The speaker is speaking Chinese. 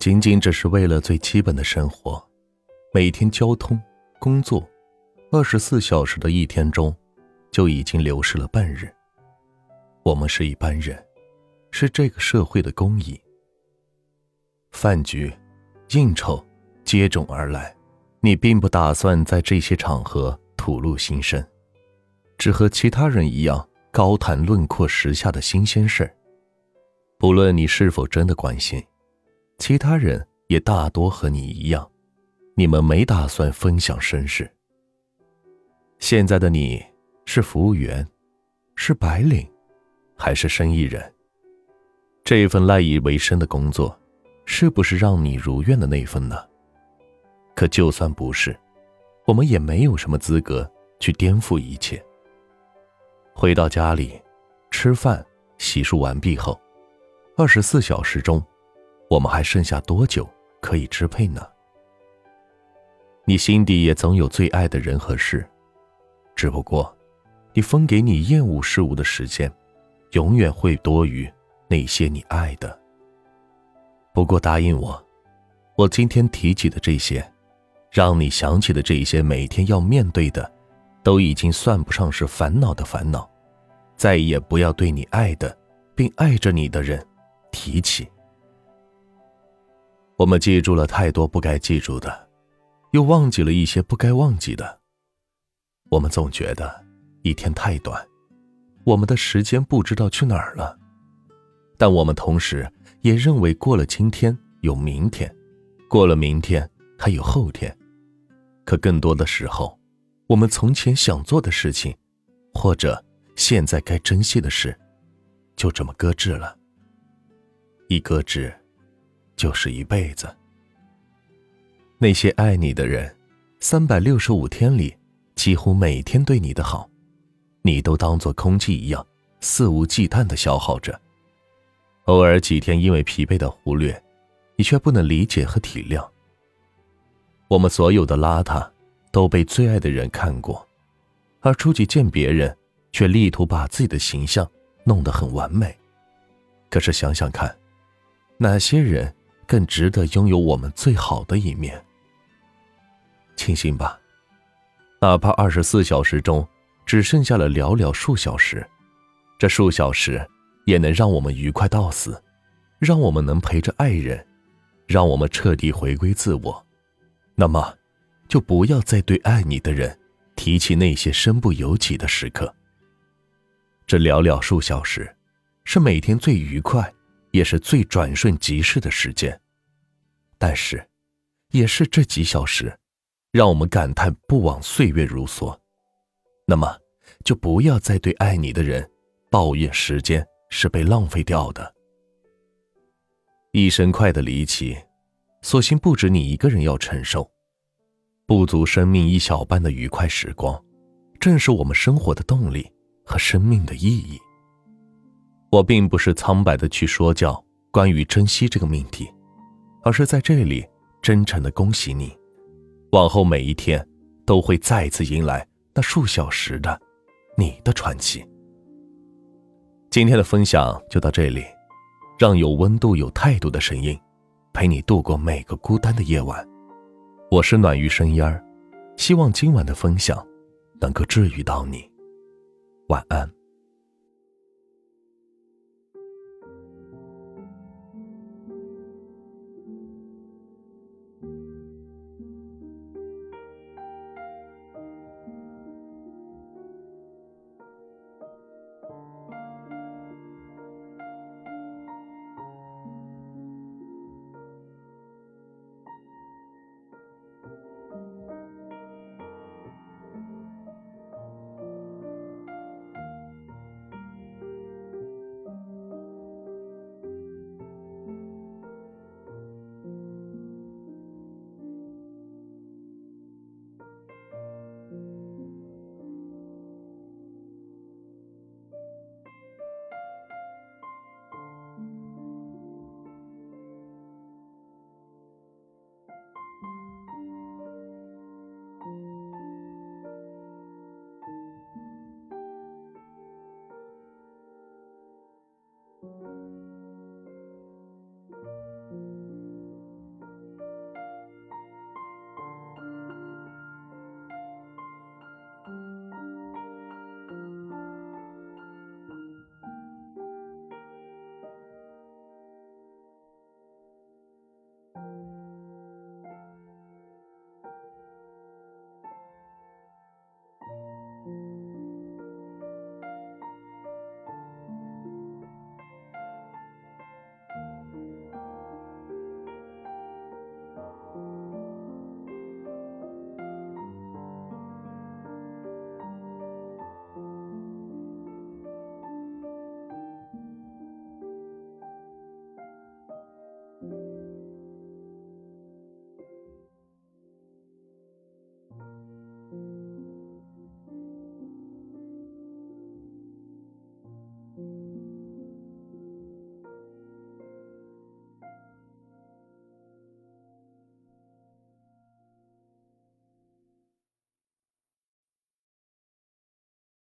仅仅只是为了最基本的生活，每天交通、工作，二十四小时的一天中，就已经流逝了半日。我们是一般人，是这个社会的公蚁。饭局、应酬接踵而来，你并不打算在这些场合吐露心声，只和其他人一样高谈论阔时下的新鲜事儿。不论你是否真的关心，其他人也大多和你一样，你们没打算分享身世。现在的你是服务员，是白领，还是生意人？这份赖以为生的工作。是不是让你如愿的那份呢？可就算不是，我们也没有什么资格去颠覆一切。回到家里，吃饭、洗漱完毕后，二十四小时中，我们还剩下多久可以支配呢？你心底也总有最爱的人和事，只不过，你分给你厌恶事物的时间，永远会多于那些你爱的。不过答应我，我今天提起的这些，让你想起的这些每天要面对的，都已经算不上是烦恼的烦恼，再也不要对你爱的，并爱着你的人提起。我们记住了太多不该记住的，又忘记了一些不该忘记的。我们总觉得一天太短，我们的时间不知道去哪儿了，但我们同时。也认为过了今天有明天，过了明天还有后天，可更多的时候，我们从前想做的事情，或者现在该珍惜的事，就这么搁置了。一搁置，就是一辈子。那些爱你的人，三百六十五天里，几乎每天对你的好，你都当做空气一样，肆无忌惮的消耗着。偶尔几天因为疲惫的忽略，你却不能理解和体谅。我们所有的邋遢都被最爱的人看过，而出去见别人，却力图把自己的形象弄得很完美。可是想想看，哪些人更值得拥有我们最好的一面？庆幸吧，哪怕二十四小时中只剩下了寥寥数小时，这数小时。也能让我们愉快到死，让我们能陪着爱人，让我们彻底回归自我。那么，就不要再对爱你的人提起那些身不由己的时刻。这寥寥数小时，是每天最愉快，也是最转瞬即逝的时间。但是，也是这几小时，让我们感叹不枉岁月如梭。那么，就不要再对爱你的人抱怨时间。是被浪费掉的。一生快的离奇，所幸不止你一个人要承受。不足生命一小半的愉快时光，正是我们生活的动力和生命的意义。我并不是苍白的去说教关于珍惜这个命题，而是在这里真诚的恭喜你，往后每一天都会再次迎来那数小时的你的传奇。今天的分享就到这里，让有温度、有态度的声音陪你度过每个孤单的夜晚。我是暖于生烟儿，希望今晚的分享能够治愈到你。晚安。